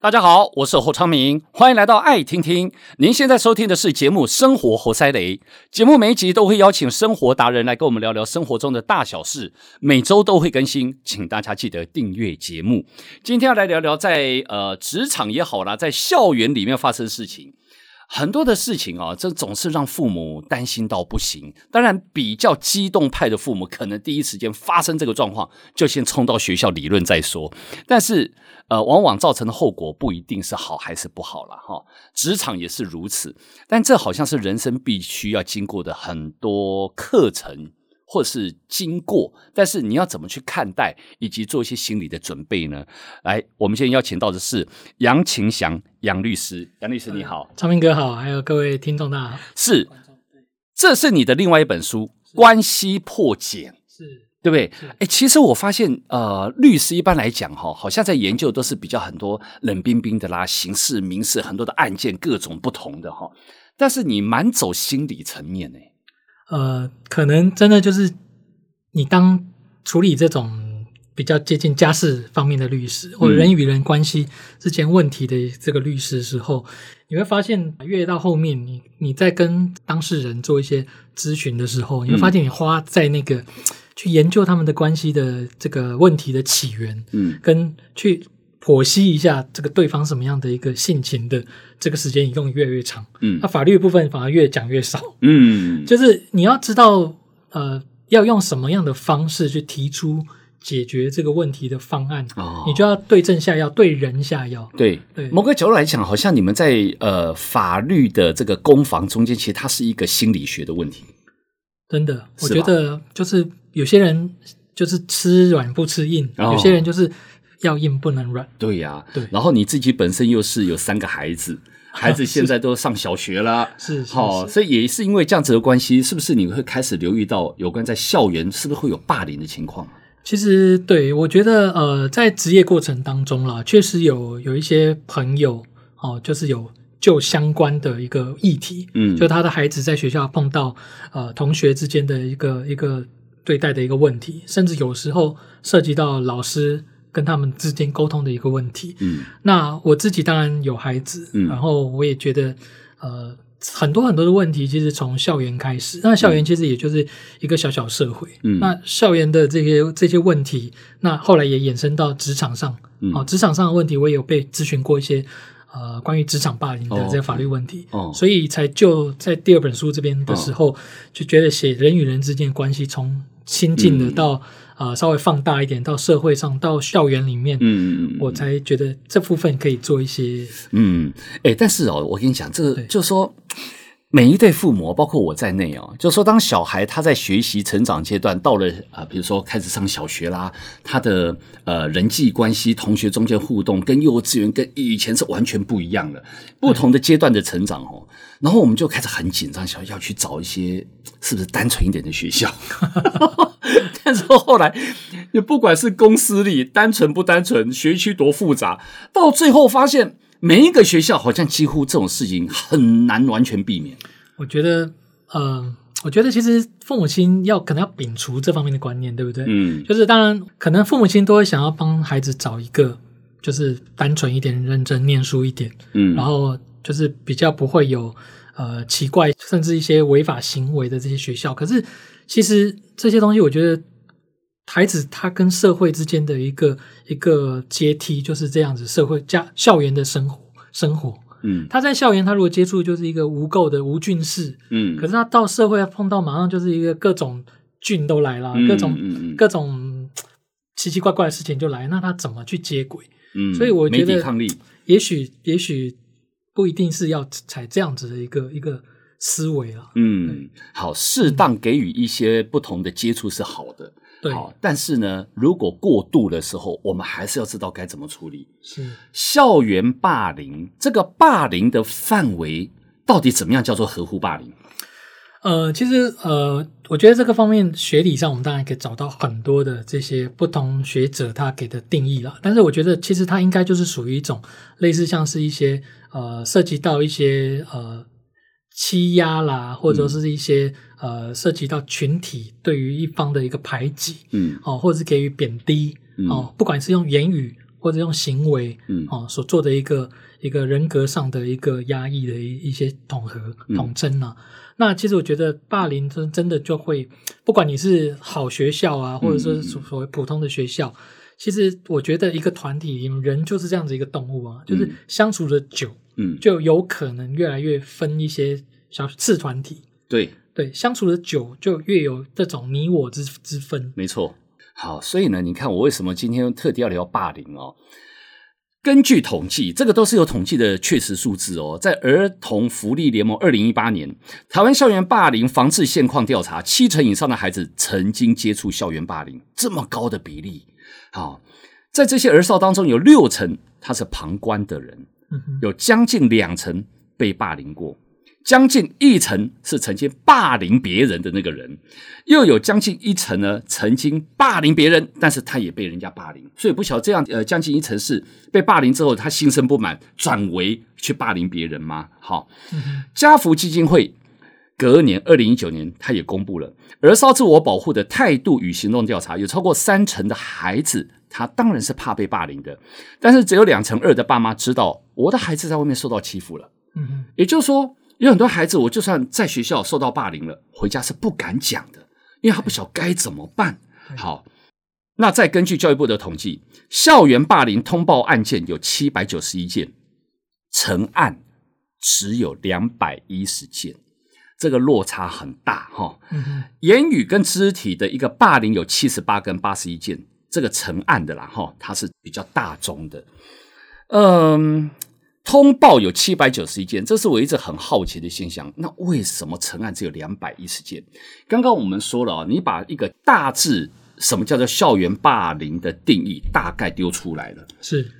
大家好，我是侯昌明，欢迎来到爱听听。您现在收听的是节目《生活活塞雷》。节目每一集都会邀请生活达人来跟我们聊聊生活中的大小事，每周都会更新，请大家记得订阅节目。今天要来聊聊在呃职场也好啦，在校园里面发生的事情。很多的事情啊，这总是让父母担心到不行。当然，比较激动派的父母，可能第一时间发生这个状况，就先冲到学校理论再说。但是，呃，往往造成的后果不一定是好还是不好了哈。职场也是如此，但这好像是人生必须要经过的很多课程。或是经过，但是你要怎么去看待，以及做一些心理的准备呢？来，我们现在邀请到的是杨晴祥杨律师，杨律师你好，昌明哥好，还有各位听众大家好。是，这是你的另外一本书《关系破茧》，是对不对？哎，其实我发现，呃，律师一般来讲，哈，好像在研究都是比较很多冷冰冰的啦，刑事、民事很多的案件，各种不同的哈。但是你蛮走心理层面呢。呃，可能真的就是你当处理这种比较接近家事方面的律师，或者人与人关系之间问题的这个律师的时候，你会发现越到后面，你你在跟当事人做一些咨询的时候，你会发现你花在那个去研究他们的关系的这个问题的起源，嗯，跟去。剖析一下这个对方什么样的一个性情的这个时间，用越来越长，嗯，那法律部分反而越讲越少，嗯，就是你要知道，呃，要用什么样的方式去提出解决这个问题的方案，哦，你就要对症下药，对人下药，对。对。某个角度来讲，好像你们在呃法律的这个攻防中间，其实它是一个心理学的问题。真的，我觉得就是有些人就是吃软不吃硬，哦，有些人就是。要硬不能软，对呀、啊，对。然后你自己本身又是有三个孩子，孩子现在都上小学了，是好，所以也是因为这样子的关系，是不是你会开始留意到有关在校园是不是会有霸凌的情况？其实，对，我觉得呃，在职业过程当中啦，确实有有一些朋友哦，就是有就相关的一个议题，嗯，就他的孩子在学校碰到呃同学之间的一个一个对待的一个问题，甚至有时候涉及到老师。跟他们之间沟通的一个问题。嗯，那我自己当然有孩子，嗯，然后我也觉得，呃，很多很多的问题其实从校园开始。那校园其实也就是一个小小社会。嗯，那校园的这些这些问题，那后来也衍生到职场上。嗯，哦，职场上的问题，我也有被咨询过一些，呃，关于职场霸凌的这些法律问题。哦，所以才就在第二本书这边的时候，就觉得写人与人之间的关系，从亲近的到。啊、呃，稍微放大一点，到社会上，到校园里面，嗯，我才觉得这部分可以做一些，嗯，哎、欸，但是哦，我跟你讲，这个就是说。每一对父母，包括我在内哦，就是说，当小孩他在学习成长阶段，到了啊、呃，比如说开始上小学啦，他的呃人际关系、同学中间互动，跟幼稚园跟以前是完全不一样的，不同的阶段的成长哦。然后我们就开始很紧张，想要去找一些 是不是单纯一点的学校。但是后来，也不管是公私立，单纯不单纯，学区多复杂，到最后发现。每一个学校好像几乎这种事情很难完全避免。我觉得，呃，我觉得其实父母亲要可能要摒除这方面的观念，对不对？嗯，就是当然，可能父母亲都会想要帮孩子找一个就是单纯一点、认真念书一点，嗯，然后就是比较不会有呃奇怪甚至一些违法行为的这些学校。可是其实这些东西，我觉得。孩子他跟社会之间的一个一个阶梯就是这样子，社会加校园的生活生活，嗯，他在校园他如果接触就是一个无垢的无菌室，嗯，可是他到社会碰到马上就是一个各种菌都来了，嗯、各种、嗯、各种奇奇怪怪的事情就来，那他怎么去接轨？嗯，所以我觉得也许也许不一定是要采这样子的一个一个思维了。嗯，好，适当给予一些不同的接触是好的。对，好，但是呢，如果过度的时候，我们还是要知道该怎么处理。是校园霸凌，这个霸凌的范围到底怎么样叫做合乎霸凌？呃，其实呃，我觉得这个方面学理上，我们当然可以找到很多的这些不同学者他给的定义了。但是我觉得，其实它应该就是属于一种类似像是一些呃，涉及到一些呃。欺压啦，或者说是一些、嗯、呃，涉及到群体对于一方的一个排挤，嗯，哦，或者是给予贬低，嗯、哦，不管是用言语或者用行为，嗯，哦，所做的一个一个人格上的一个压抑的一一些统合统称啊。嗯、那其实我觉得霸凌真真的就会，不管你是好学校啊，或者说所谓普通的学校，嗯、其实我觉得一个团体人就是这样子一个动物啊，就是相处的久，嗯，就有可能越来越分一些小次团体。对对，相处的久就越有这种你我之之分。没错。好，所以呢，你看我为什么今天特地要聊霸凌哦？根据统计，这个都是有统计的确实数字哦。在儿童福利联盟二零一八年台湾校园霸凌防治现况调查，七成以上的孩子曾经接触校园霸凌，这么高的比例。好，在这些儿少当中，有六成他是旁观的人，有将近两成被霸凌过。将近一成是曾经霸凌别人的那个人，又有将近一成呢，曾经霸凌别人，但是他也被人家霸凌，所以不晓得这样呃，将近一成是被霸凌之后，他心生不满，转为去霸凌别人吗？好，家福基金会隔年二零一九年，他也公布了。儿少自我保护的态度与行动调查，有超过三成的孩子，他当然是怕被霸凌的，但是只有两成二的爸妈知道我的孩子在外面受到欺负了，嗯，也就是说。有很多孩子，我就算在学校受到霸凌了，回家是不敢讲的，因为他不晓得该怎么办。好，那再根据教育部的统计，校园霸凌通报案件有七百九十一件，成案只有两百一十件，这个落差很大哈。言语跟肢体的一个霸凌有七十八跟八十一件，这个成案的啦哈，它是比较大宗的。嗯。通报有七百九十一件，这是我一直很好奇的现象。那为什么成案只有两百一十件？刚刚我们说了啊，你把一个大致什么叫做校园霸凌的定义大概丢出来了，是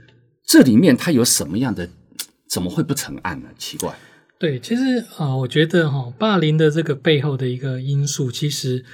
这里面它有什么样的？怎么会不成案呢？奇怪。对，其实啊，我觉得哈，霸凌的这个背后的一个因素，其实。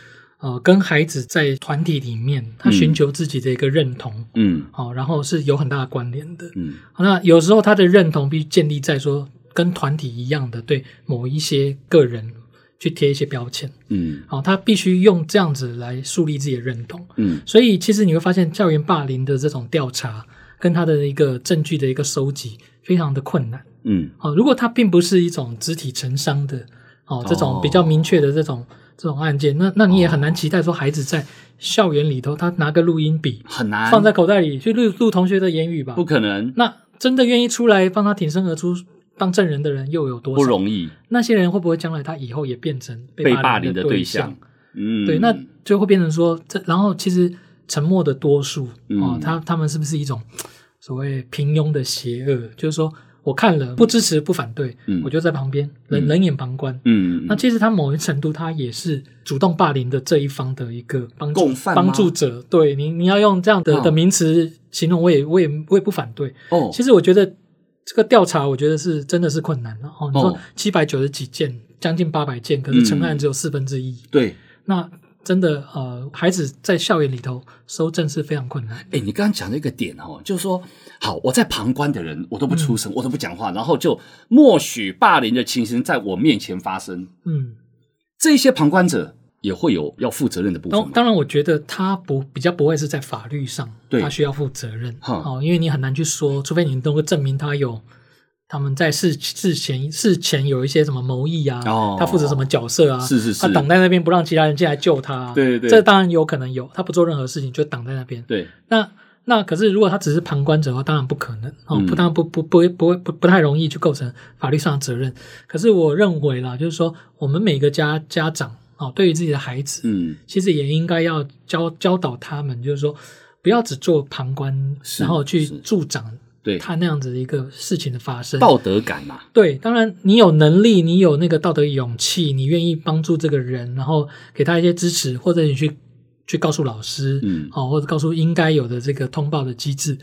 呃，跟孩子在团体里面，他寻求自己的一个认同，嗯，好、哦，然后是有很大的关联的，嗯，那有时候他的认同必须建立在说跟团体一样的对某一些个人去贴一些标签，嗯，好、哦，他必须用这样子来树立自己的认同，嗯，所以其实你会发现校园霸凌的这种调查跟他的一个证据的一个收集非常的困难，嗯，好、哦，如果他并不是一种肢体成伤的，哦，这种比较明确的这种。这种案件，那那你也很难期待说孩子在校园里头，他拿个录音笔很难放在口袋里去录录同学的言语吧？不可能。那真的愿意出来帮他挺身而出当证人的人又有多少？不容易。那些人会不会将来他以后也变成被霸凌的对象？嗯，对，那就会变成说，这然后其实沉默的多数啊，他他们是不是一种所谓平庸的邪恶？就是说。我看了，不支持，不反对，嗯、我就在旁边冷冷眼旁观。嗯，嗯，那其实他某一程度，他也是主动霸凌的这一方的一个帮助帮助者。对你，你要用这样的的名词形容，我也我也我也不反对。哦，其实我觉得这个调查，我觉得是真的是困难的。哦，你说七百九十几件，将近八百件，可是成案只有四分之一。对，那。真的，呃，孩子在校园里头收证是非常困难。哎，你刚刚讲的一个点哦，就是说，好，我在旁观的人，我都不出声，嗯、我都不讲话，然后就默许霸凌的情形在我面前发生。嗯，这些旁观者也会有要负责任的部分。当当然，我觉得他不比较不会是在法律上，对他需要负责任。哈、哦，因为你很难去说，除非你能够证明他有。他们在事事前事前有一些什么谋议啊？哦，他负责什么角色啊？是是是，他挡在那边不让其他人进来救他啊。对对对，这当然有可能有。他不做任何事情就挡在那边。对，那那可是如果他只是旁观者的话，当然不可能哦，不当然不不不会不会不不太容易去构成法律上的责任。可是我认为啦，就是说我们每个家家长哦，对于自己的孩子，嗯，其实也应该要教教导他们，就是说不要只做旁观，然后去助长。对，他那样子的一个事情的发生，道德感嘛。对，当然你有能力，你有那个道德勇气，你愿意帮助这个人，然后给他一些支持，或者你去去告诉老师，嗯，好，或者告诉应该有的这个通报的机制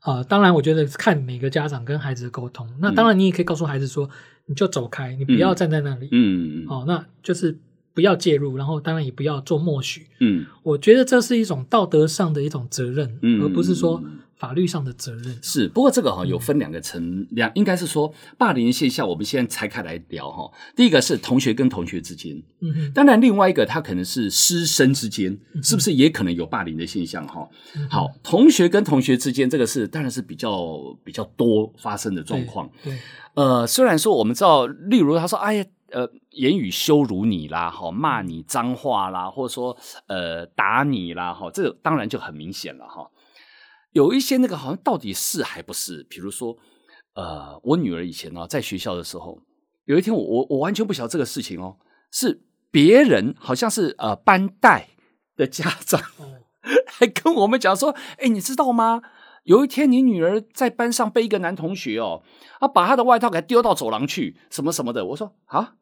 啊、呃。当然，我觉得看每个家长跟孩子的沟通。那当然，你也可以告诉孩子说，你就走开，你不要站在那里，嗯嗯嗯，哦，那就是不要介入，然后当然也不要做默许，嗯，我觉得这是一种道德上的一种责任，嗯，而不是说。法律上的责任。是，不过这个哈有分两个层，两、嗯、应该是说霸凌的现象，我们现在拆开来聊哈。第一个是同学跟同学之间，嗯哼，当然另外一个他可能是师生之间，嗯、是不是也可能有霸凌的现象哈？嗯、好，同学跟同学之间这个是当然是比较比较多发生的状况。对，对呃，虽然说我们知道，例如他说，哎呀。呃，言语羞辱你啦，哈，骂你脏话啦，或者说呃打你啦，哈，这个当然就很明显了，哈。有一些那个好像到底是还不是？比如说，呃，我女儿以前呢在学校的时候，有一天我我我完全不晓得这个事情哦，是别人好像是呃班代的家长，还跟我们讲说，哎，你知道吗？有一天你女儿在班上被一个男同学哦，啊把她的外套给丢到走廊去，什么什么的。我说啊。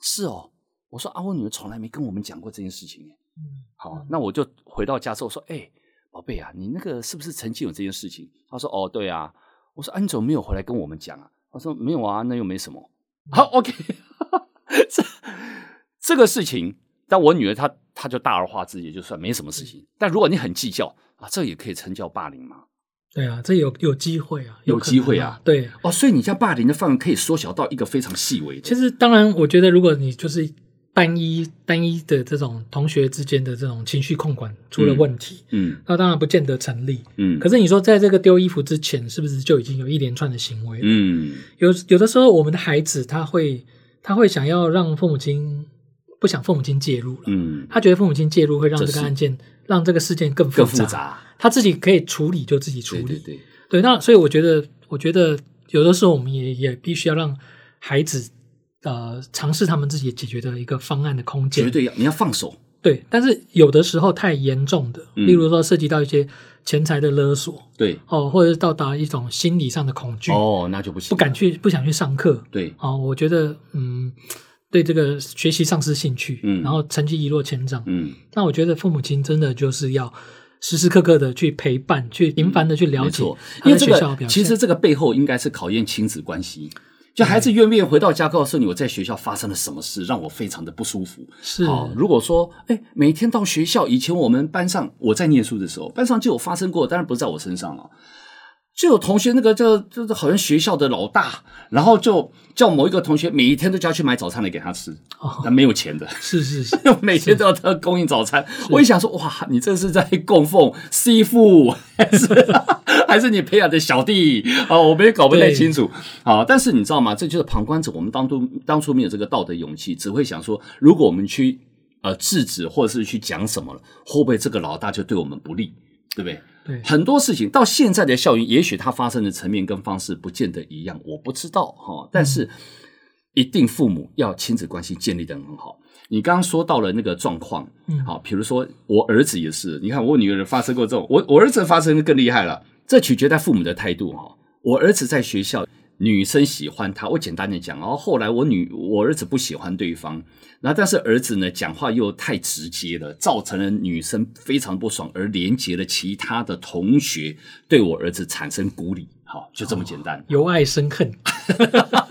是哦，我说啊，我女儿从来没跟我们讲过这件事情。嗯，好，那我就回到家之后说，哎，宝贝啊，你那个是不是曾经有这件事情？他说，哦，对啊。我说，啊，你怎么没有回来跟我们讲啊？他说，没有啊，那又没什么。好，OK，这这个事情，但我女儿她她就大而化之，也就算没什么事情。但如果你很计较啊，这也可以称叫霸凌吗？对啊，这有有机会啊，有，有机会啊，对哦，所以你家霸凌的范围可以缩小到一个非常细微的。其实，当然，我觉得如果你就是单一单一的这种同学之间的这种情绪控管出了问题，嗯，嗯那当然不见得成立，嗯。可是你说，在这个丢衣服之前，是不是就已经有一连串的行为？嗯，有有的时候，我们的孩子他会他会想要让父母亲不想父母亲介入了，嗯，他觉得父母亲介入会让这个案件。让这个事件更复杂，更复杂，他自己可以处理就自己处理，对对对，对，那所以我觉得，我觉得有的时候我们也也必须要让孩子呃尝试他们自己解决的一个方案的空间，绝对要你要放手，对，但是有的时候太严重的，嗯、例如说涉及到一些钱财的勒索，对，哦，或者是到达一种心理上的恐惧，哦，那就不行，不敢去，不想去上课，对，哦，我觉得嗯。对这个学习丧失兴趣，嗯，然后成绩一落千丈，嗯，那我觉得父母亲真的就是要时时刻刻的去陪伴，去频繁的去了解，因为这个其实这个背后应该是考验亲子关系，就孩子愿不愿意回到家告诉你我在学校发生了什么事，让我非常的不舒服。是，如果说，哎，每天到学校，以前我们班上我在念书的时候，班上就有发生过，当然不是在我身上了。就有同学那个就就是好像学校的老大，然后就叫某一个同学每一天都叫他去买早餐来给他吃，哦，但没有钱的，是 是是，每天都要他供应早餐。我一想说，哇，你这是在供奉师傅，还 是还是你培养的小弟啊？我们也搞不太清楚啊。但是你知道吗？这就是旁观者，我们当初当初没有这个道德勇气，只会想说，如果我们去呃制止或者是去讲什么了，会不会这个老大就对我们不利？对不对？对，很多事情到现在的校园，也许它发生的层面跟方式不见得一样，我不知道哈。但是，一定父母要亲子关系建立的很好。你刚刚说到了那个状况，嗯，好，比如说我儿子也是，你看我女儿发生过这种，我我儿子发生的更厉害了。这取决在父母的态度哈。我儿子在学校。女生喜欢他，我简单的讲，然后后来我女我儿子不喜欢对方，然后但是儿子呢讲话又太直接了，造成了女生非常不爽，而连接了其他的同学对我儿子产生孤立，好，就这么简单，哦、由爱生恨，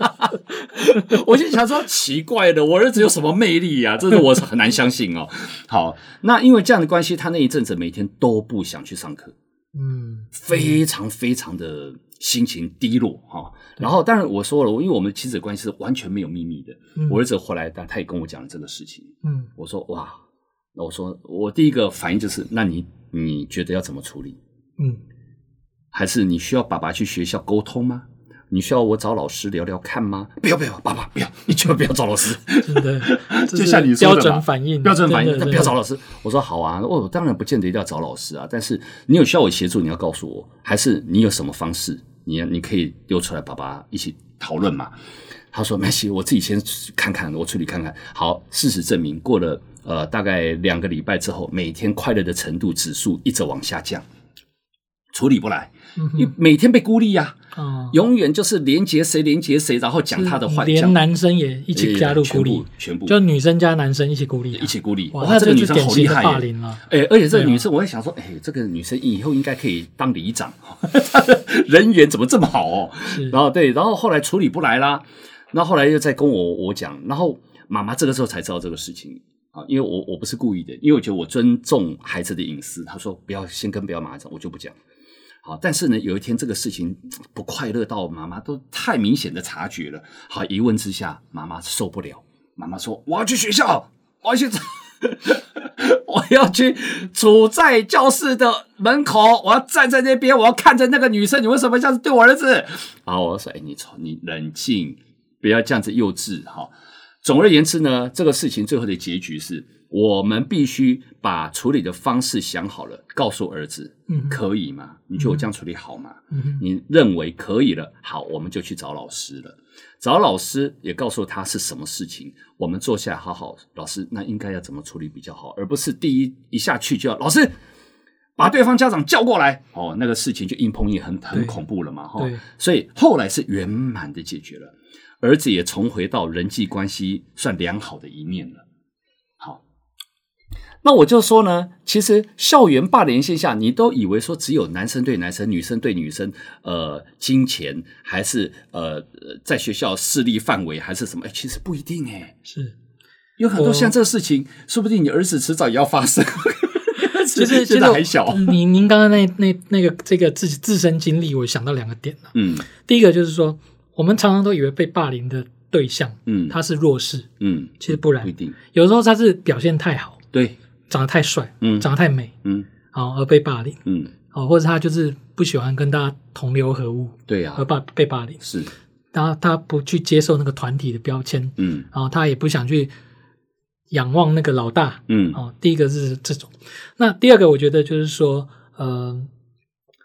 我就想说奇怪的，我儿子有什么魅力呀、啊？这是我很难相信哦。好，那因为这样的关系，他那一阵子每天都不想去上课，嗯，非常非常的。心情低落哈，然后当然我说了，因为我们亲子关系是完全没有秘密的。嗯、我儿子后来，但他也跟我讲了这个事情。嗯，我说哇，那我说我第一个反应就是，那你你觉得要怎么处理？嗯，还是你需要爸爸去学校沟通吗？你需要我找老师聊聊看吗？不要不要，爸爸不要，你千万不要找老师。真的，就像你说的标准反应，标准反应，那不要找老师。我说好啊，我当然不见得一定要找老师啊，但是你有需要我协助，你要告诉我，还是你有什么方式？你你可以丢出来，爸爸一起讨论嘛。他说没关系，我自己先看看，我处理看看。好，事实证明，过了呃大概两个礼拜之后，每天快乐的程度指数一直往下降，处理不来。你每天被孤立呀，永远就是连接谁连接谁，然后讲他的坏，连男生也一起加入孤立，全部就女生加男生一起孤立，一起孤立。哇，这个女生好厉害，哎，而且这个女生，我在想说，哎，这个女生以后应该可以当里长，她 的人缘怎么这么好哦？然后对，然后后来处理不来啦，然后后来又再跟我我讲，然后妈妈这个时候才知道这个事情啊，因为我我不是故意的，因为我觉得我尊重孩子的隐私，她说不要先跟不要妈妈讲，我就不讲。好，但是呢，有一天这个事情不快乐到妈妈都太明显的察觉了。好，一问之下，妈妈受不了，妈妈说：“我要去学校，我要去，我要去处在教室的门口，我要站在那边，我要看着那个女生，你为什么这样子对我儿子？”好，我说：“哎，你你冷静，不要这样子幼稚。”哈，总而言之呢，这个事情最后的结局是。我们必须把处理的方式想好了，告诉儿子，嗯，可以吗？你觉得我这样处理好吗？嗯，你认为可以了，好，我们就去找老师了。找老师也告诉他是什么事情，我们坐下来好好，老师，那应该要怎么处理比较好，而不是第一一下去就要老师把对方家长叫过来，哦，那个事情就硬碰硬，很很恐怖了嘛，哈。所以后来是圆满的解决了，儿子也重回到人际关系算良好的一面了。好那我就说呢，其实校园霸凌现象，你都以为说只有男生对男生、女生对女生，呃，金钱还是呃，在学校势力范围还是什么？哎，其实不一定哎，是有很多像这个事情，说不定你儿子迟早也要发生。其实现在还小。您您刚刚那那那个这个自自身经历，我想到两个点了。嗯，第一个就是说，我们常常都以为被霸凌的对象，嗯，他是弱势，嗯，其实不然，不一定。有时候他是表现太好，对。长得太帅，嗯，长得太美，嗯，好而被霸凌，嗯，好，或者他就是不喜欢跟大家同流合污，对呀，而霸被霸凌。是，他他不去接受那个团体的标签，嗯，然后他也不想去仰望那个老大，嗯，哦，第一个是这种，那第二个我觉得就是说，呃，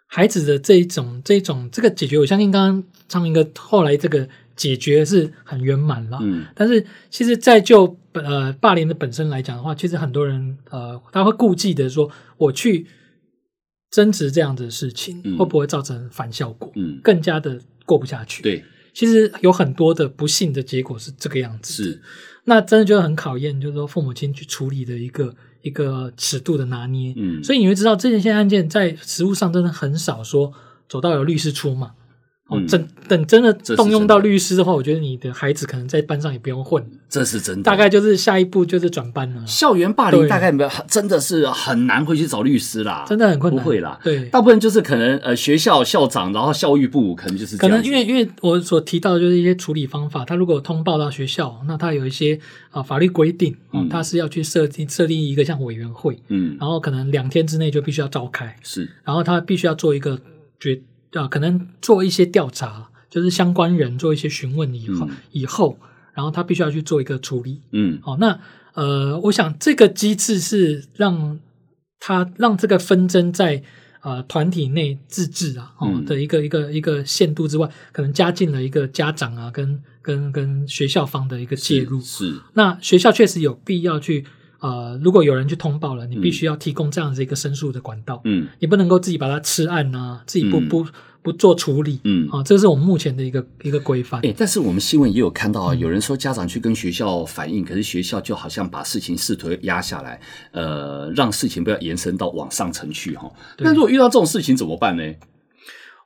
孩子的这一种这一种这个解决，我相信刚刚昌明哥后来这个。解决是很圆满了，嗯，但是其实，在就呃霸凌的本身来讲的话，其实很多人呃他会顾忌的说，我去争执这样子的事情，嗯，会不会造成反效果？嗯，更加的过不下去。对，其实有很多的不幸的结果是这个样子。是，那真的就很考验，就是说父母亲去处理的一个一个尺度的拿捏。嗯，所以你会知道，这些案件在实务上真的很少说走到有律师出嘛。哦，真等，真的动用到律师的话，我觉得你的孩子可能在班上也不用混。这是真的，大概就是下一步就是转班了。校园霸凌大概没有，真的是很难会去找律师啦，真的很困难。不会啦，对，大部分就是可能呃学校校长，然后教育部可能就是这样。可能因为因为我所提到的就是一些处理方法，他如果通报到学校，那他有一些啊法律规定，嗯，他是要去设定设定一个像委员会，嗯，然后可能两天之内就必须要召开，是，然后他必须要做一个决啊，可能做一些调查。就是相关人做一些询问以后，嗯、以后，然后他必须要去做一个处理。嗯，好，那呃，我想这个机制是让他让这个纷争在呃团体内自治啊，哦、嗯、的一个一个一个限度之外，可能加进了一个家长啊跟跟跟学校方的一个介入。是，是那学校确实有必要去呃，如果有人去通报了，你必须要提供这样子一个申诉的管道。嗯，你不能够自己把它吃案啊，自己不不。嗯不做处理，嗯，啊，这是我们目前的一个一个规范。哎，但是我们新闻也有看到啊，有人说家长去跟学校反映，可是学校就好像把事情试图压下来，呃，让事情不要延伸到往上层去哈。那如果遇到这种事情怎么办呢？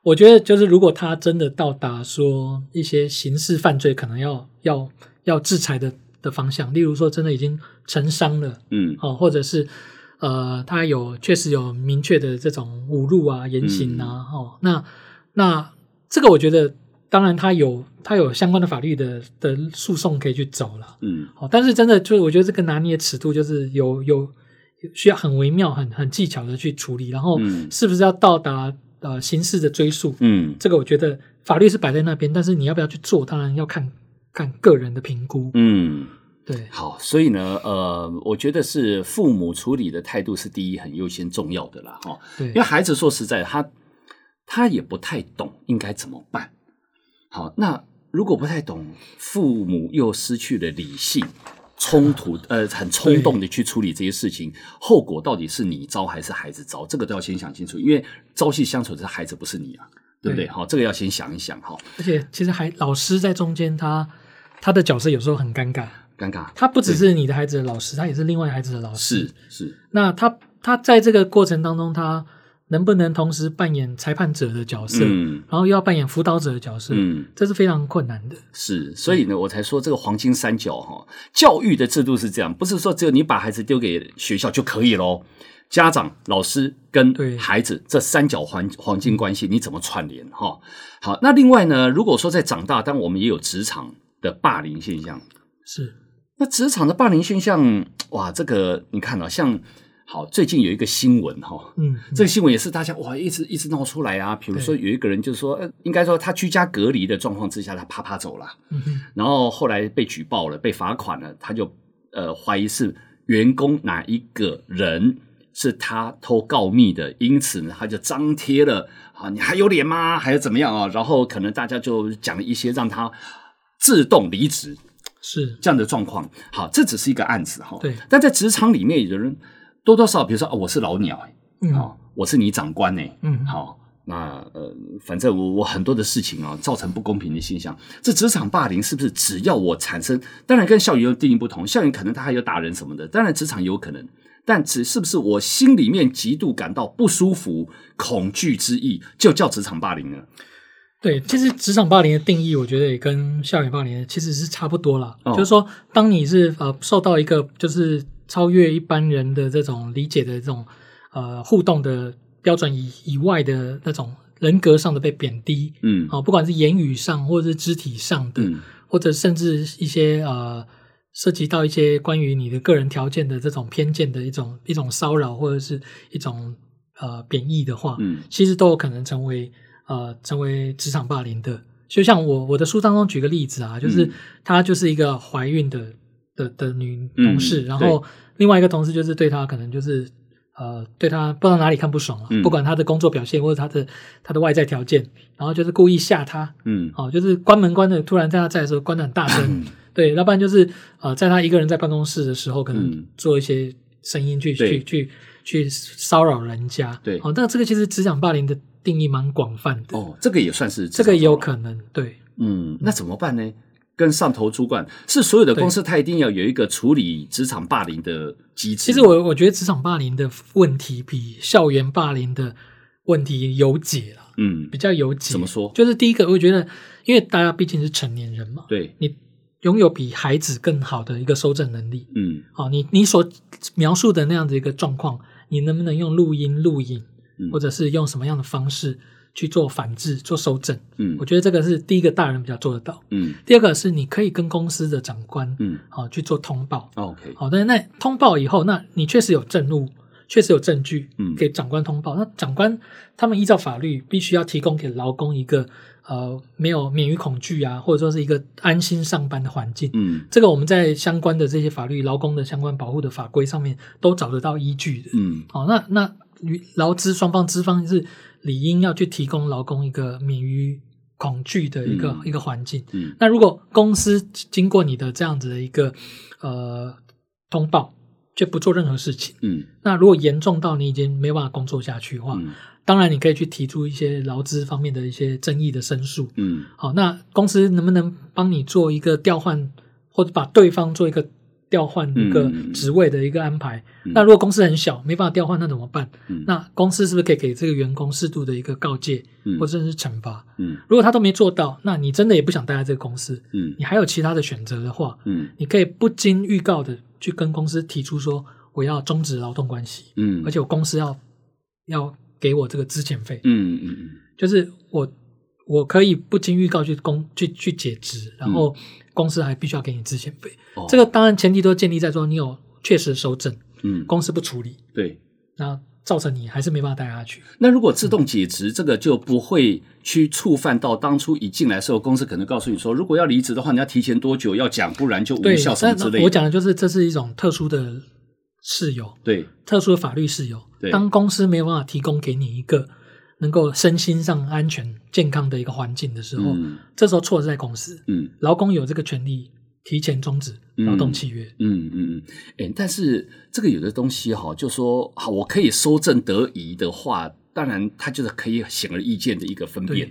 我觉得就是如果他真的到达说一些刑事犯罪可能要要要制裁的的方向，例如说真的已经成伤了，嗯，哦，或者是。呃，他有确实有明确的这种侮辱啊、言行啊，嗯、哦，那那这个我觉得，当然他有他有相关的法律的的诉讼可以去走了，嗯，好、哦，但是真的就是我觉得这个拿捏尺度就是有有需要很微妙、很很技巧的去处理，然后是不是要到达呃刑事的追诉，嗯，这个我觉得法律是摆在那边，但是你要不要去做，当然要看看个人的评估，嗯。对，好，所以呢，呃，我觉得是父母处理的态度是第一，很优先重要的啦，哈。对，因为孩子说实在，他他也不太懂应该怎么办。好，那如果不太懂，父母又失去了理性，冲突，呃，很冲动的去处理这些事情，后果到底是你遭还是孩子遭？这个都要先想清楚，因为朝夕相处的是孩子，不是你啊，对不对？好，这个要先想一想哈。而且，其实还老师在中间，他他的角色有时候很尴尬。尴尬，他不只是你的孩子的老师，他也是另外孩子的老师。是是，那他他在这个过程当中，他能不能同时扮演裁判者的角色，嗯，然后又要扮演辅导者的角色，嗯，这是非常困难的。是，所以呢，我才说这个黄金三角哈，教育的制度是这样，不是说只有你把孩子丢给学校就可以喽。家长、老师跟孩子这三角环黄金关系，你怎么串联？哈，好。那另外呢，如果说在长大，当我们也有职场的霸凌现象，是。那职场的霸凌现象，哇，这个你看啊，像好最近有一个新闻哈，嗯，这个新闻也是大家哇一直一直闹出来啊。比如说有一个人就是说，呃，应该说他居家隔离的状况之下，他啪啪走了，然后后来被举报了，被罚款了，他就呃怀疑是员工哪一个人。是他偷告密的，因此呢，他就张贴了啊，你还有脸吗？还是怎么样啊？然后可能大家就讲了一些让他自动离职，是这样的状况。好，这只是一个案子哈。对，但在职场里面，有人多多少少，比如说啊，我是老鸟哎，嗯，好，我是你长官哎，嗯，好，那呃，反正我我很多的事情啊，造成不公平的现象。这职场霸凌是不是只要我产生？当然跟校园有定义不同，校园可能他还有打人什么的，当然职场也有可能。但只是不是我心里面极度感到不舒服、恐惧之意，就叫职场霸凌呢？对，其实职场霸凌的定义，我觉得也跟校园霸凌其实是差不多啦。哦、就是说，当你是呃受到一个就是超越一般人的这种理解的这种呃互动的标准以以外的那种人格上的被贬低，嗯，啊、呃，不管是言语上或者是肢体上的，嗯、或者甚至一些呃。涉及到一些关于你的个人条件的这种偏见的一种一种骚扰或者是一种呃贬义的话，嗯，其实都有可能成为呃成为职场霸凌的。就像我我的书当中举个例子啊，就是她就是一个怀孕的的的女同事，嗯、然后另外一个同事就是对她可能就是呃对她不知道哪里看不爽了，嗯、不管她的工作表现或者她的她的外在条件，然后就是故意吓她，嗯，哦，就是关门关的突然在她在的时候关的很大声。嗯对，要不然就是呃，在她一个人在办公室的时候，可能做一些声音去、嗯、去去去骚扰人家。对，哦，那这个其实职场霸凌的定义蛮广泛的。哦，这个也算是这个也有可能。对，嗯，那怎么办呢？跟上头主管是所有的公司，他一定要有一个处理职场霸凌的机制。其实我我觉得职场霸凌的问题比校园霸凌的问题有解了。嗯，比较有解。怎么说？就是第一个，我觉得，因为大家毕竟是成年人嘛，对你。拥有比孩子更好的一个收证能力，嗯，好，你你所描述的那样的一个状况，你能不能用录音、录影，嗯、或者是用什么样的方式去做反制、做收整？嗯，我觉得这个是第一个大人比较做得到。嗯，第二个是你可以跟公司的长官，嗯，好去做通报。OK，好，但是那通报以后，那你确实有证物，确实有证据，嗯，给长官通报。那长官他们依照法律必须要提供给劳工一个。呃，没有免于恐惧啊，或者说是一个安心上班的环境。嗯，这个我们在相关的这些法律、劳工的相关保护的法规上面都找得到依据的。嗯，好，那那与劳资双方资方是理应要去提供劳工一个免于恐惧的一个、嗯、一个环境。嗯，那如果公司经过你的这样子的一个呃通报，却不做任何事情，嗯，那如果严重到你已经没办法工作下去的话，嗯。当然，你可以去提出一些劳资方面的一些争议的申诉。嗯，好，那公司能不能帮你做一个调换，或者把对方做一个调换一个职位的一个安排？嗯、那如果公司很小，没办法调换，那怎么办？嗯、那公司是不是可以给这个员工适度的一个告诫，嗯、或者是惩罚？嗯，如果他都没做到，那你真的也不想待在这个公司。嗯，你还有其他的选择的话，嗯，你可以不经预告的去跟公司提出说，我要终止劳动关系。嗯，而且我公司要要。给我这个资遣费，嗯嗯嗯，就是我我可以不经预告去公去去解职，然后公司还必须要给你资遣费。哦，这个当然前提都建立在说你有确实收证，嗯，公司不处理，对，那造成你还是没办法待下去。那如果自动解职，嗯，这个就不会去触犯到当初一进来的时候，公司可能告诉你说，如果要离职的话，你要提前多久要讲，不然就无效什么之类的。我讲的就是这是一种特殊的。事由，对，特殊的法律事由，对，当公司没有办法提供给你一个能够身心上安全健康的一个环境的时候，嗯、这时候错是在公司。嗯，劳工有这个权利提前终止劳动契约。嗯嗯嗯，哎、但是这个有的东西哈，就说好，我可以修正得宜的话，当然他就是可以显而易见的一个分辨。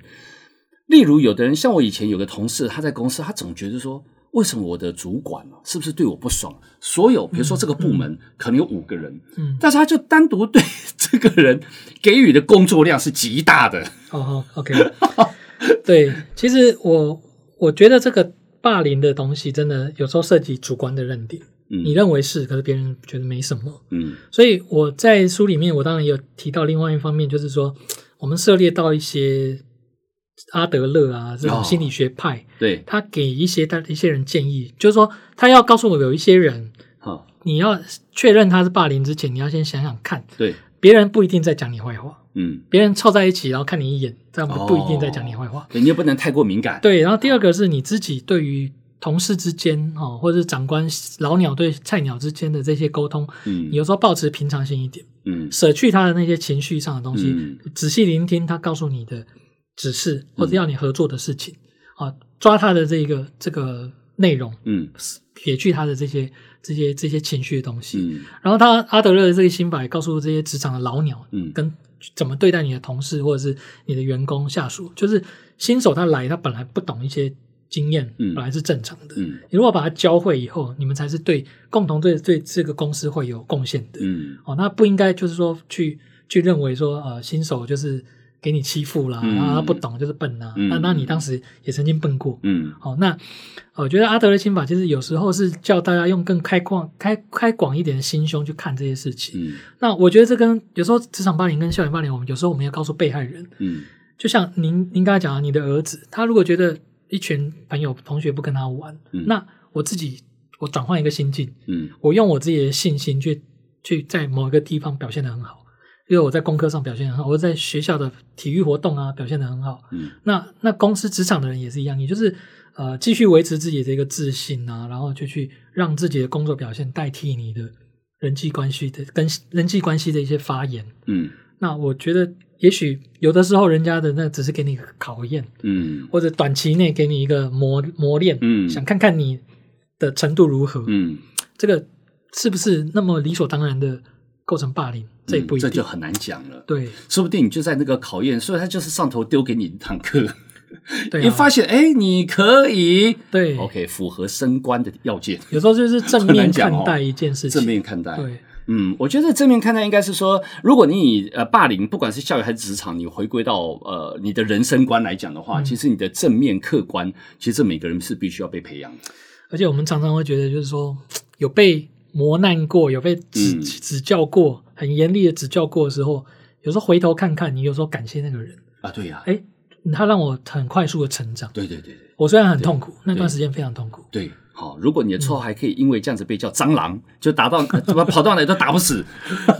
例如，有的人像我以前有个同事，他在公司，他总觉得说。为什么我的主管是不是对我不爽？所有比如说这个部门可能有五个人，嗯，但是他就单独对这个人给予的工作量是极大的。哦，OK，对，其实我我觉得这个霸凌的东西真的有时候涉及主观的认定，嗯，你认为是，可是别人觉得没什么。嗯，所以我在书里面，我当然也有提到另外一方面，就是说我们涉猎到一些阿德勒啊这种心理学派，哦、对，他给一些他一些人建议，就是说他要告诉我有一些人，哦、你要确认他是霸凌之前，你要先想想看，对，别人不一定在讲你坏话。嗯，别人凑在一起，然后看你一眼，这样不一定在讲你坏话。对，你也不能太过敏感。对，然后第二个是你自己对于同事之间，哦，或者是长官老鸟对菜鸟之间的这些沟通，嗯，你有时候保持平常心一点，嗯，舍去他的那些情绪上的东西，嗯，仔细聆听他告诉你的指示或者要你合作的事情，啊，抓他的这个这个内容，嗯，撇去他的这些。这些这些情绪的东西，嗯，然后他阿德勒的这个心法也告诉这些职场的老鸟，嗯，跟怎么对待你的同事或者是你的员工下属，就是新手他来他本来不懂一些经验，嗯，本来是正常的，嗯，你如果把他教会以后，你们才是对共同对对这个公司会有贡献的，嗯，哦，那不应该就是说去去认为说呃新手就是。给你欺负啦，然后他不懂就是笨呐、啊。那、嗯、那你当时也曾经笨过，嗯，好，那我觉得阿德勒心法其实有时候是叫大家用更开阔、开开广一点的心胸去看这些事情。嗯，那我觉得这跟有时候职场霸凌跟校园霸凌，我们有时候我们要告诉被害人，嗯，就像您您刚才讲的，你的儿子他如果觉得一群朋友同学不跟他玩，嗯、那我自己我转换一个心境，嗯，我用我自己的信心去去在某一个地方表现的很好。因为我在功课上表现很好，我在学校的体育活动啊表现的很好。嗯，那那公司职场的人也是一样，也就是呃继续维持自己的一个自信啊，然后就去让自己的工作表现代替你的人际关系的跟人际关系的一些发言。嗯，那我觉得也许有的时候人家的那只是给你考验，嗯，或者短期内给你一个磨磨练，嗯，想看看你的程度如何，嗯，这个是不是那么理所当然的构成霸凌？这不一定，嗯，这就很难讲了。对，说不定你就在那个考验，所以他就是上头丢给你一堂课，对啊，你发现哎，你可以，对，OK，符合升官的要件。有时候就是正面看待一件事情，正面看待。对，嗯，我觉得正面看待应该是说，如果你以呃霸凌，不管是校园还是职场，你回归到呃你的人生观来讲的话，嗯，其实你的正面客观，其实这每个人是必须要被培养的。而且我们常常会觉得，就是说有被磨难过，有被指，嗯，指教过。很严厉的指教过的时候，有时候回头看看，你有时候感谢那个人啊，对呀、啊，哎，他让我很快速的成长。对对对对，我虽然很痛苦，那段时间非常痛苦。对，好，如果你的绰号还可以因为这样子被叫蟑螂，嗯、就打到 怎么跑到哪都打不死，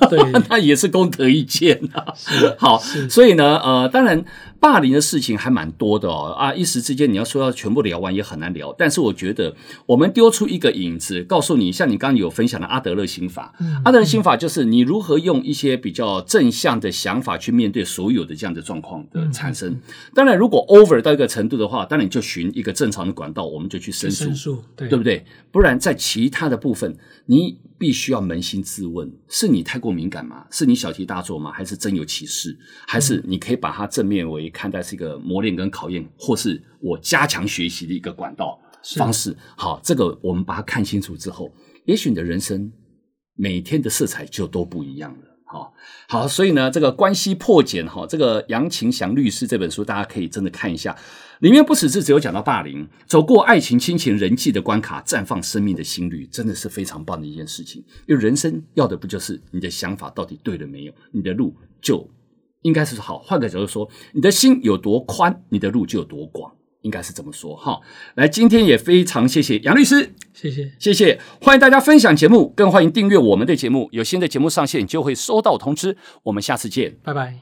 对，那也是功德一件啊。好，所以呢，呃，当然。霸凌的事情还蛮多的哦啊，一时之间你要说要全部聊完也很难聊。但是我觉得我们丢出一个影子，告诉你，像你刚刚有分享的阿德勒心法，嗯、阿德勒心法就是你如何用一些比较正向的想法去面对所有的这样的状况的产生。当然，如果 over 到一个程度的话，当然你就寻一个正常的管道，我们就去申诉，申诉，对，对不对？不然在其他的部分，你必须要扪心自问：是你太过敏感吗？是你小题大做吗？还是真有其事？还是你可以把它正面为看待是一个磨练跟考验，或是我加强学习的一个管道方式。好，这个我们把它看清楚之后，也许你的人生每天的色彩就都不一样了。好，好，所以呢，这个关系破茧哈，这个杨晴祥律师这本书，大家可以真的看一下，里面不只是只有讲到霸凌，走过爱情、亲情、人际的关卡，绽放生命的心率，真的是非常棒的一件事情。因为人生要的不就是你的想法到底对了没有，你的路就。应该是好，换个角度说，你的心有多宽，你的路就有多广，应该是这么说哈。来，今天也非常谢谢杨律师，谢谢，谢谢，欢迎大家分享节目，更欢迎订阅我们的节目，有新的节目上线就会收到通知。我们下次见，拜拜。